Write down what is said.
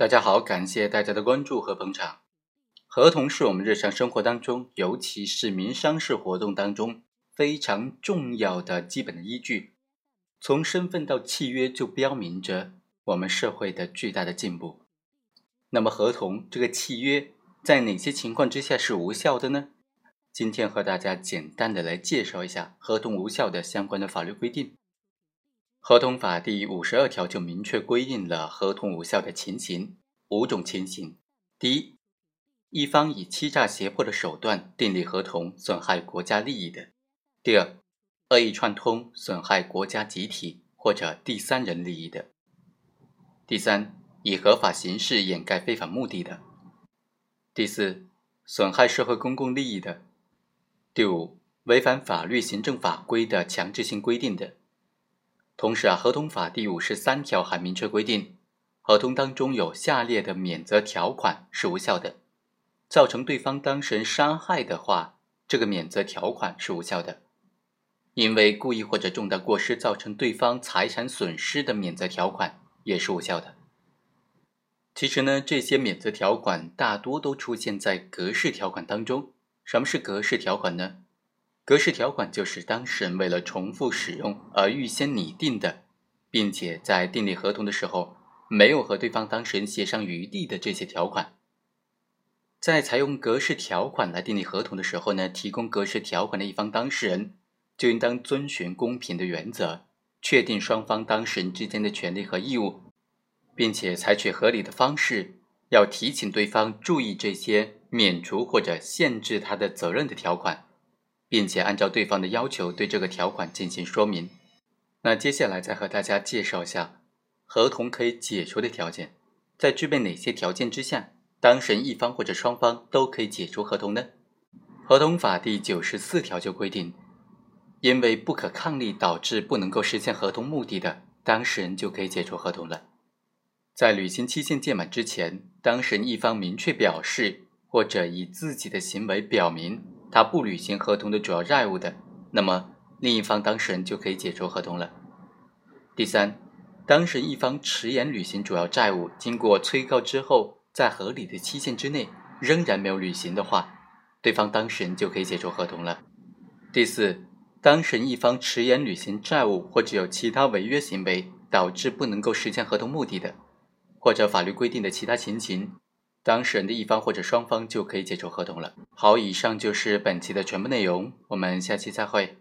大家好，感谢大家的关注和捧场。合同是我们日常生活当中，尤其是民商事活动当中非常重要的基本的依据。从身份到契约，就标明着我们社会的巨大的进步。那么，合同这个契约在哪些情况之下是无效的呢？今天和大家简单的来介绍一下合同无效的相关的法律规定。合同法第五十二条就明确规定了合同无效的情形，五种情形：第一，一方以欺诈、胁迫的手段订立合同，损害国家利益的；第二，恶意串通，损害国家集体或者第三人利益的；第三，以合法形式掩盖非法目的的；第四，损害社会公共利益的；第五，违反法律、行政法规的强制性规定的。同时啊，合同法第五十三条还明确规定，合同当中有下列的免责条款是无效的：造成对方当事人伤害的话，这个免责条款是无效的；因为故意或者重大过失造成对方财产损失的免责条款也是无效的。其实呢，这些免责条款大多都出现在格式条款当中。什么是格式条款呢？格式条款就是当事人为了重复使用而预先拟定的，并且在订立合同的时候没有和对方当事人协商余地的这些条款。在采用格式条款来订立合同的时候呢，提供格式条款的一方当事人就应当遵循公平的原则，确定双方当事人之间的权利和义务，并且采取合理的方式，要提醒对方注意这些免除或者限制他的责任的条款。并且按照对方的要求对这个条款进行说明。那接下来再和大家介绍一下合同可以解除的条件，在具备哪些条件之下，当事人一方或者双方都可以解除合同呢？合同法第九十四条就规定，因为不可抗力导致不能够实现合同目的的，当事人就可以解除合同了。在履行期限届满之前，当事人一方明确表示或者以自己的行为表明。他不履行合同的主要债务的，那么另一方当事人就可以解除合同了。第三，当事人一方迟延履行主要债务，经过催告之后，在合理的期限之内仍然没有履行的话，对方当事人就可以解除合同了。第四，当事人一方迟延履行债务，或者有其他违约行为导致不能够实现合同目的的，或者法律规定的其他情形。当事人的一方或者双方就可以解除合同了。好，以上就是本期的全部内容，我们下期再会。